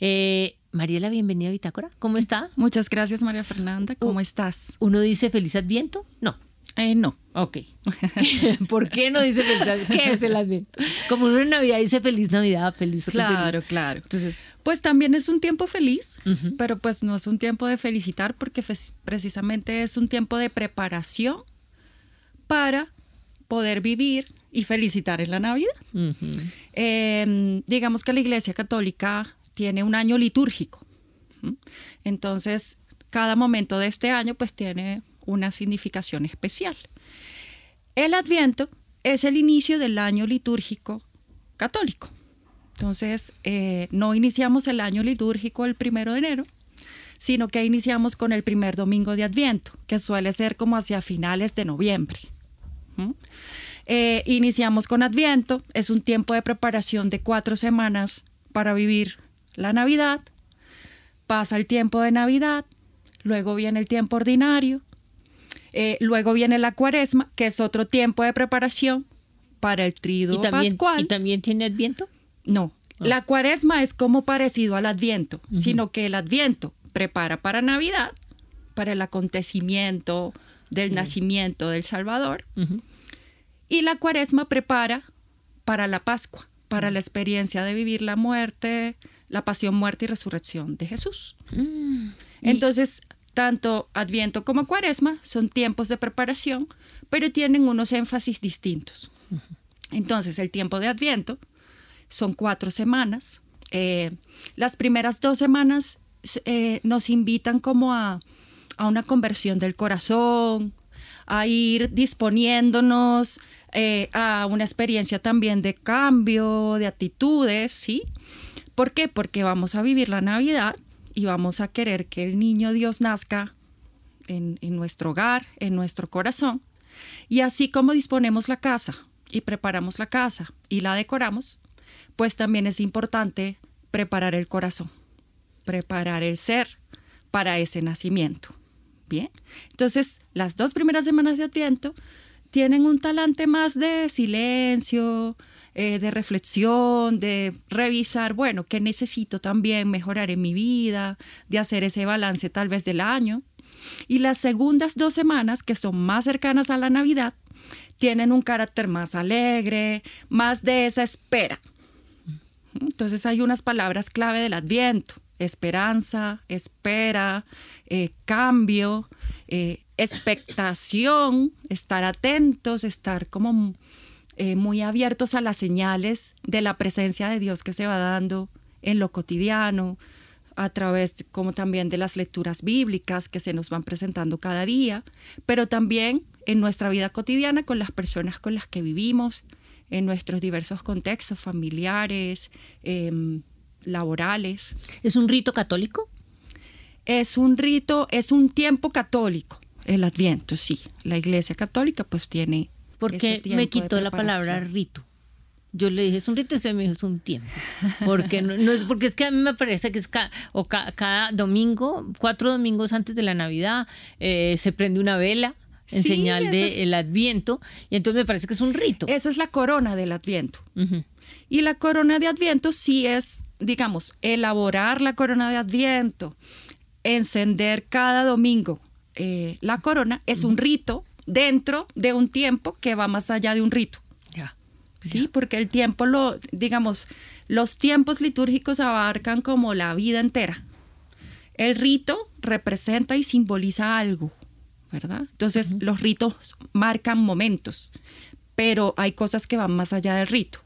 Eh, Mariela, bienvenida a Bitácora. ¿Cómo está?
Muchas gracias, María Fernanda. ¿Cómo estás?
¿Uno dice feliz adviento? No.
Eh, no.
Ok. ¿Por qué no dice feliz? ¿Qué es el adviento? Como uno en Navidad dice feliz Navidad, feliz.
Claro, claro. Entonces, pues también es un tiempo feliz, pero pues no es un tiempo de felicitar porque precisamente es un tiempo de preparación para poder vivir y felicitar en la Navidad. Em, digamos que la Iglesia Católica tiene un año litúrgico. Entonces, cada momento de este año pues tiene una significación especial. El Adviento es el inicio del año litúrgico católico. Entonces, eh, no iniciamos el año litúrgico el primero de enero, sino que iniciamos con el primer domingo de Adviento, que suele ser como hacia finales de noviembre. Eh, iniciamos con Adviento, es un tiempo de preparación de cuatro semanas para vivir la Navidad. Pasa el tiempo de Navidad, luego viene el tiempo ordinario, eh, luego viene la cuaresma, que es otro tiempo de preparación para el trido pascual.
¿Y también tiene adviento?
No, ah. la cuaresma es como parecido al adviento, sino que el adviento prepara para Navidad, para el acontecimiento del nacimiento del Salvador, y la cuaresma prepara para la Pascua, para la experiencia de vivir la muerte, la pasión, muerte y resurrección de Jesús. Mm. Entonces, tanto Adviento como Cuaresma son tiempos de preparación, pero tienen unos énfasis distintos. Entonces, el tiempo de Adviento son cuatro semanas. Eh, las primeras dos semanas eh, nos invitan como a, una conversión del corazón, a ir disponiéndonos eh, a una experiencia también de cambio, de actitudes, ¿sí? ¿Por qué? Porque vamos a vivir la Navidad y vamos a querer que el niño Dios nazca en, nuestro hogar, en nuestro corazón. Y así como disponemos la casa y preparamos la casa y la decoramos, pues también es importante preparar el corazón, preparar el ser para ese nacimiento. Bien, entonces las dos primeras semanas de Adviento tienen un talante más de silencio, eh, de reflexión, de revisar, bueno, qué necesito también mejorar en mi vida, de hacer ese balance tal vez del año. Y las segundas dos semanas, que son más cercanas a la Navidad, tienen un carácter más alegre, más de esa espera. Entonces hay unas palabras clave del adviento, esperanza, espera, eh, cambio, eh, expectación, estar atentos, estar como eh, muy abiertos a las señales de la presencia de Dios que se va dando en lo cotidiano, a través como también de las lecturas bíblicas que se nos van presentando cada día, pero también en nuestra vida cotidiana con las personas con las que vivimos, en nuestros diversos contextos familiares, em, laborales.
¿Es un rito católico?
Es un rito, es un tiempo católico, el Adviento, sí. La Iglesia Católica pues tiene
porque me quitó la palabra rito. Yo le dije, es un rito, usted me dijo, es un tiempo. Porque no, es porque es que a mí me parece que es o cada domingo, cuatro domingos antes de la Navidad, eh, se prende una vela en
Sí,
señal del
es-
Adviento, y entonces me parece que es un rito.
Esa es la corona del Adviento. Y la corona de Adviento sí es, digamos, elaborar la corona de Adviento, encender cada domingo eh, la corona, es un rito dentro de un tiempo que va más allá de un rito. Sí, porque el tiempo lo, digamos, los tiempos litúrgicos abarcan como la vida entera. El rito representa y simboliza algo, ¿verdad? Entonces, los ritos marcan momentos, pero hay cosas que van más allá del rito.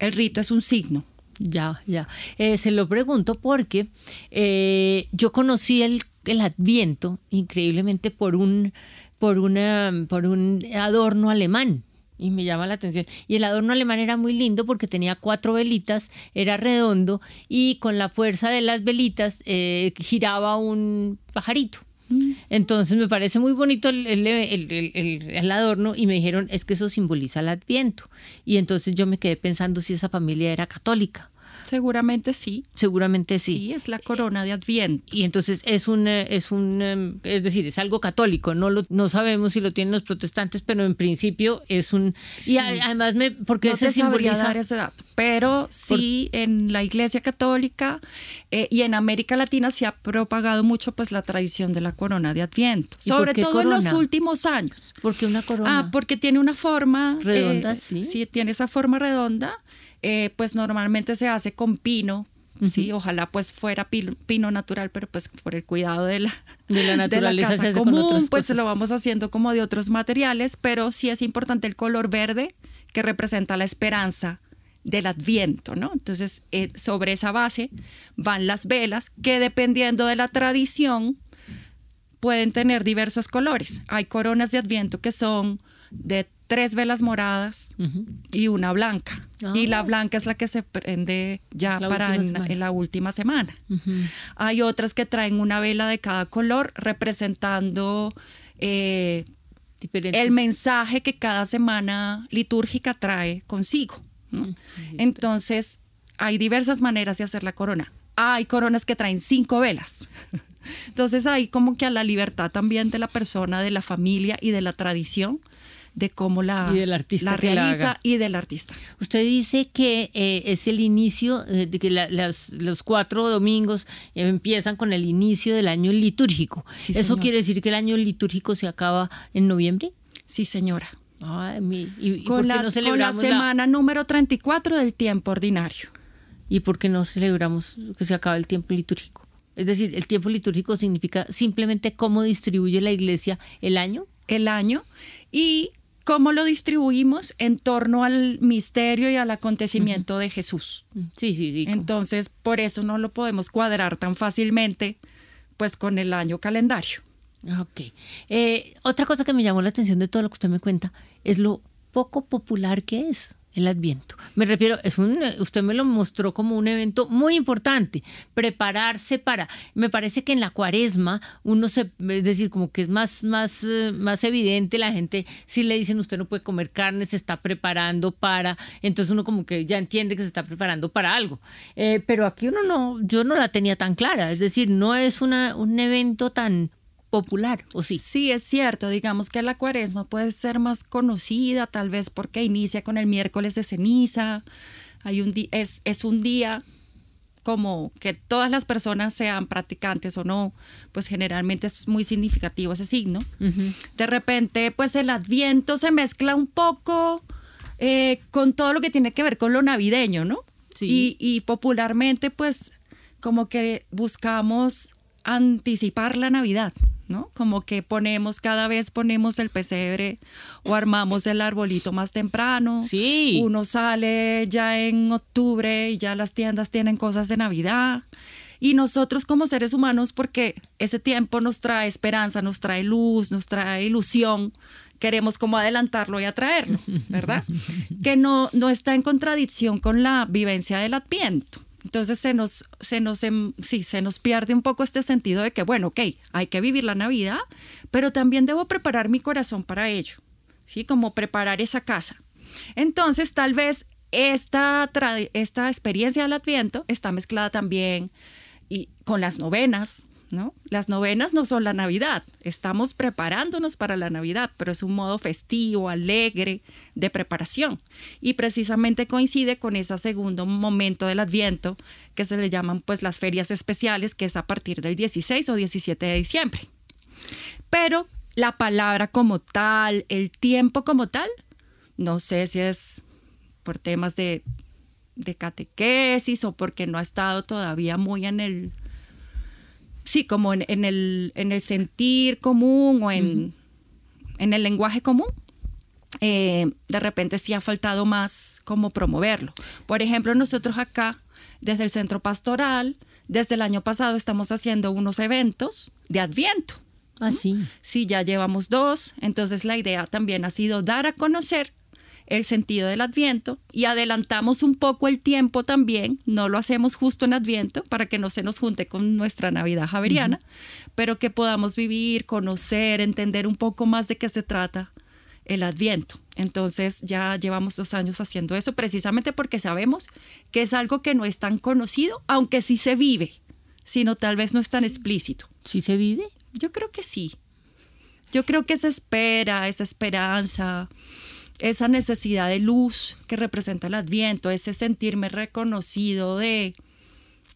El rito es un signo.
Ya, ya. Eh, se lo pregunto porque eh, yo conocí el, el Adviento increíblemente por un, por, una, por un adorno alemán. Y me llama la atención. Y el adorno alemán era muy lindo porque tenía cuatro velitas, era redondo y con la fuerza de las velitas eh, giraba un pajarito. Entonces me parece muy bonito el- el- el adorno y me dijeron es que eso simboliza el adviento. Y entonces yo me quedé pensando si esa familia era católica.
Seguramente sí.
Seguramente sí.
Sí, es la corona de Adviento.
Y entonces es un, eh, es un, eh, es decir, es algo católico. No lo, no sabemos si lo tienen los protestantes, pero en principio es un. Y
Sí.
además me, porque
no
se simboliza.
dar ese dato, pero sí en la Iglesia Católica eh, y en América Latina se ha propagado mucho pues la tradición de la corona de Adviento,
¿Y por
sobre todo en los últimos años.
Porque una corona.
Ah, porque tiene una forma
Redonda,
eh,
sí.
tiene esa forma redonda. eh, pues normalmente se hace con pino. Sí, ojalá pues fuera pino, pino natural, pero pues por el cuidado de la,
De la naturaleza hace con
común, pues lo vamos haciendo como de otros materiales, pero sí es importante el color verde que representa la esperanza del adviento, ¿no? Entonces, eh, sobre esa base van las velas que dependiendo de la tradición pueden tener diversos colores. Hay coronas de adviento que son de tres velas moradas y una blanca.
Ah.
Y la blanca es la que se prende ya
La
para en, la última semana. Hay otras que traen una vela de cada color representando eh, el mensaje que cada semana litúrgica trae consigo. ¿no? Entonces, hay diversas maneras de hacer la corona. Hay coronas que traen cinco velas. Entonces, hay como que a la libertad también de la persona, de la familia y de la tradición de cómo la,
Y del artista
la
que la
realiza y del artista.
Usted dice que eh, es el inicio, eh, de que la- las- los cuatro domingos empiezan con el inicio del año litúrgico.
Sí,
¿Eso
señor.
quiere decir que el año litúrgico se acaba en noviembre?
Sí, señora.
Ay, mi- ¿y, y por
Con
qué
la,
no
con la- semana número 34 del tiempo ordinario.
¿Y por qué no celebramos que se acaba el tiempo litúrgico? Es decir, el tiempo litúrgico significa simplemente cómo distribuye la iglesia el año.
el año y cómo lo distribuimos en torno al misterio y al acontecimiento de Jesús.
Sí, sí, sí.
Entonces, por eso no lo podemos cuadrar tan fácilmente pues con el año calendario.
Ok. Eh, otra cosa que me llamó la atención de todo lo que usted me cuenta es lo poco popular que es el Adviento. Me refiero, es un, usted me lo mostró como un evento muy importante, prepararse para, me parece que en la cuaresma uno se, es decir, como que es más, más, eh, más evidente, la gente, si le dicen usted no puede comer carne, se está preparando para, entonces uno como que ya entiende que se está preparando para algo. Eh, pero aquí uno no, yo no la tenía tan clara, es decir, no es una, un evento tan popular, ¿o sí?
Sí, es cierto, digamos que la cuaresma puede ser más conocida, tal vez porque inicia con el miércoles de ceniza, hay un es, es un día como que todas las personas sean practicantes o no, pues generalmente es muy significativo ese signo. De repente, pues el adviento se mezcla un poco eh, con todo lo que tiene que ver con lo navideño, ¿no?
Sí.
Y, y popularmente, pues como que buscamos anticipar la Navidad, ¿no? Como que ponemos, cada vez ponemos el pesebre o armamos el arbolito más temprano.
Sí.
Uno sale ya en octubre y ya las tiendas tienen cosas de Navidad. Y nosotros como seres humanos, porque ese tiempo nos trae esperanza, nos trae luz, nos trae ilusión, queremos como adelantarlo y atraerlo, ¿verdad? que no, no está en contradicción con la vivencia del adviento. Entonces se nos, se nos, em- se nos pierde un poco este sentido de que, bueno, ok, hay que vivir la Navidad, pero también debo preparar mi corazón para ello, ¿sí? Como preparar esa casa. Entonces, tal vez esta, esta experiencia del Adviento está mezclada también y, con las novenas, Las novenas no son la Navidad, estamos preparándonos para la Navidad, pero es un modo festivo, alegre, de preparación. Y precisamente coincide con ese segundo momento del Adviento, que se le llaman pues las ferias especiales, que es a partir del 16 o 17 de diciembre. Pero la palabra como tal, el tiempo como tal, no sé si es por temas de, de catequesis o porque no ha estado todavía muy en el sí, como en, el, en el sentir común o en, en el lenguaje común. Eh, de repente sí ha faltado más como promoverlo. Por ejemplo, nosotros acá, desde el centro pastoral, desde el año pasado estamos haciendo unos eventos de adviento.
Así.
Ah, sí, ya llevamos dos. Entonces la idea también ha sido dar a conocer el sentido del adviento y adelantamos un poco el tiempo también, no lo hacemos justo en adviento para que no se nos junte con nuestra Navidad javeriana, pero que podamos vivir, conocer, entender un poco más de qué se trata el adviento. Entonces ya llevamos dos años haciendo eso precisamente porque sabemos que es algo que no es tan conocido, aunque sí se vive, sino tal vez no es tan explícito.
¿Sí se vive?
Yo creo que sí. Yo creo que esa espera, esa esperanza, esa necesidad de luz que representa el adviento, ese sentirme reconocido de,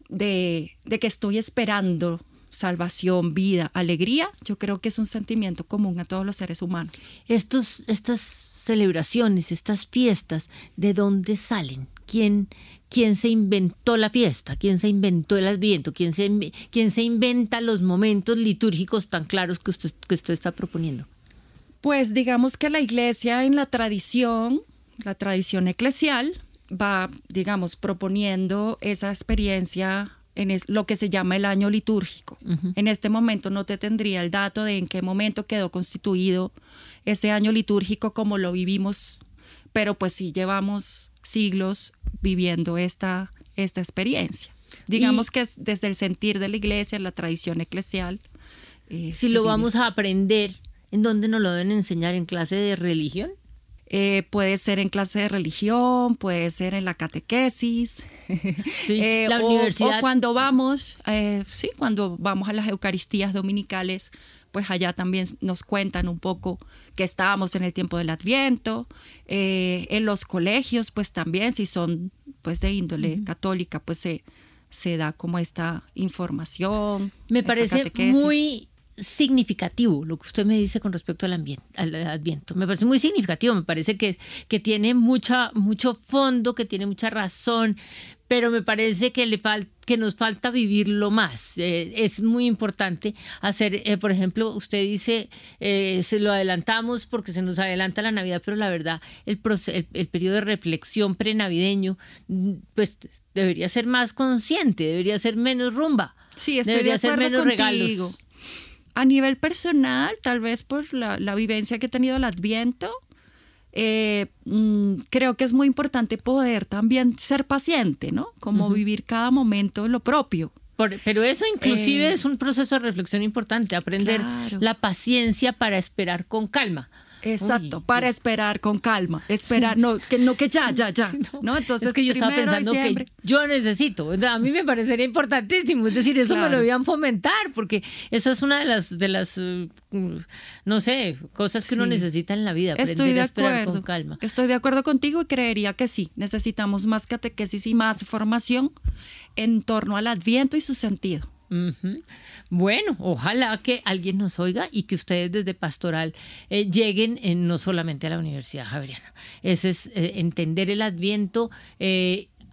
de, que estoy esperando salvación, vida, alegría, yo creo que es un sentimiento común a todos los seres humanos.
Estos, estas celebraciones, estas fiestas, ¿de dónde salen? ¿Quién, quién se inventó la fiesta? ¿Quién se inventó el adviento? ¿Quién se, quién se inventa los momentos litúrgicos tan claros que usted, que usted está proponiendo?
Pues digamos que la iglesia en la tradición, la tradición eclesial, va, digamos, proponiendo esa experiencia en lo que se llama el año litúrgico. En este momento no te tendría el dato de en qué momento quedó constituido ese año litúrgico como lo vivimos, pero pues sí llevamos siglos viviendo esta, esta experiencia. Digamos que es desde el sentir de la iglesia, la tradición eclesial.
Eh, si lo vamos a aprender ¿En dónde nos lo deben enseñar? ¿En clase de religión?
Eh, puede ser en clase de religión, puede ser en la catequesis,
sí, eh, la universidad.
O cuando vamos, eh, sí, cuando vamos a las Eucaristías dominicales, pues allá también nos cuentan un poco que estábamos en el tiempo del Adviento. en los colegios, pues también, si son pues de índole católica, pues se, se da como esta información.
Me parece muy significativo lo que usted me dice con respecto al, ambiente, al Adviento. Me parece muy significativo, me parece que, que tiene mucha, mucho fondo, que tiene mucha razón, pero me parece que, le que nos falta vivirlo más. Eh, es muy importante hacer, eh, por ejemplo, usted dice, eh, se lo adelantamos porque se nos adelanta la Navidad, pero la verdad, el, el, periodo de reflexión prenavideño, pues debería ser más consciente, debería ser menos rumba.
Sí, estoy debería de ser menos regalos a nivel personal, tal vez por la, vivencia que he tenido al Adviento, eh, mm, creo que es muy importante poder también ser paciente, ¿no? Como vivir cada momento lo propio.
pero eso inclusive eh, es un proceso de reflexión importante, aprender la paciencia para esperar con calma.
Exacto, para esperar con calma, esperar, no, que no que ya, ya, ya, ¿no? Entonces,
es que yo estaba pensando que yo necesito, a mí me parecería importantísimo, es decir, eso me lo a fomentar, porque esa es una de las, de las, uh, no sé, cosas que uno necesita en la vida, aprender Estoy de a esperar acuerdo. con calma.
Estoy de acuerdo contigo y creería que sí, necesitamos más catequesis y más formación en torno al Adviento y su sentido.
Bueno, ojalá que alguien nos oiga y que ustedes desde Pastoral eh, lleguen eh, no solamente a la Universidad Javeriana. Eso es eh, entender el Adviento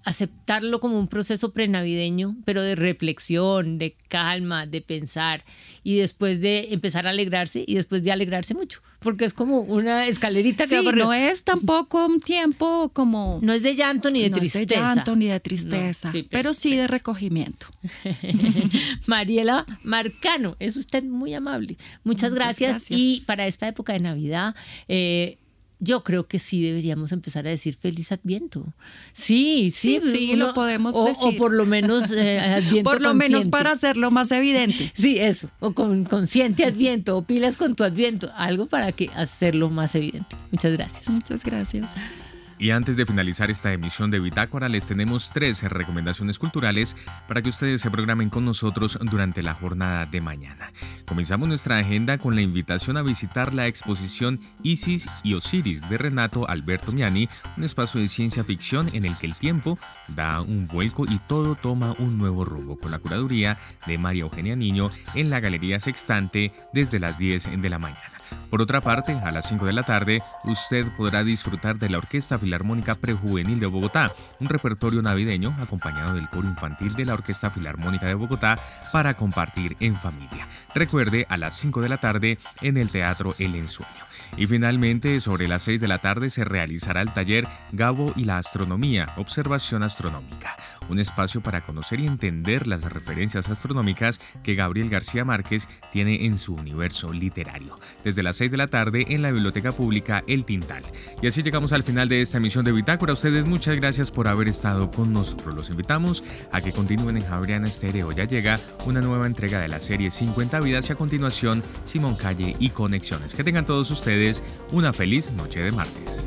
aceptarlo como un proceso prenavideño, pero de reflexión, de calma, de pensar y después de empezar a alegrarse y después de alegrarse mucho, porque es como una escalerita que
sí, no es tampoco un tiempo como
no es de llanto ni de
no
tristeza,
es de llanto ni de tristeza, pero sí de recogimiento.
Mariela Marcano, es usted muy amable. Muchas, gracias. y para esta época de Navidad eh, yo creo que sí deberíamos empezar a decir feliz adviento. Sí, sí,
sí, lo podemos decir.
O por lo menos eh, adviento
Por lo menos para hacerlo más evidente.
Sí, eso. O con consciente adviento, o pilas con tu adviento. Algo para que hacerlo más evidente. Muchas gracias.
Muchas gracias.
Y antes de finalizar esta emisión de Bitácora, les tenemos tres recomendaciones culturales para que ustedes se programen con nosotros durante la jornada de mañana. Comenzamos nuestra agenda con la invitación a visitar la exposición Isis y Osiris de Renato Alberto Miani, un espacio de ciencia ficción en el que el tiempo da un vuelco y todo toma un nuevo rumbo, con la curaduría de María Eugenia Niño en la Galería Sextante desde las 10 de la mañana. Por otra parte, a las 5 de la tarde, usted podrá disfrutar de la Orquesta Filarmónica Prejuvenil de Bogotá, un repertorio navideño acompañado del coro infantil de la Orquesta Filarmónica de Bogotá para compartir en familia. Recuerde, a las 5 de la tarde en el Teatro El Ensueño. Y finalmente, sobre las 6 de la tarde se realizará el taller Gabo y la Astronomía, Observación Astronómica, un espacio para conocer y entender las referencias astronómicas que Gabriel García Márquez tiene en su universo literario. Desde las 6 de la tarde en la Biblioteca Pública El Tintal. Y así llegamos al final de esta emisión de Bitácora. Ustedes muchas gracias por haber estado con nosotros. Los invitamos a que continúen en Javeriana Estéreo. Ya llega una nueva entrega de la serie 50 vidas y a continuación Simón Calle y Conexiones. Que tengan todos ustedes una feliz noche de martes.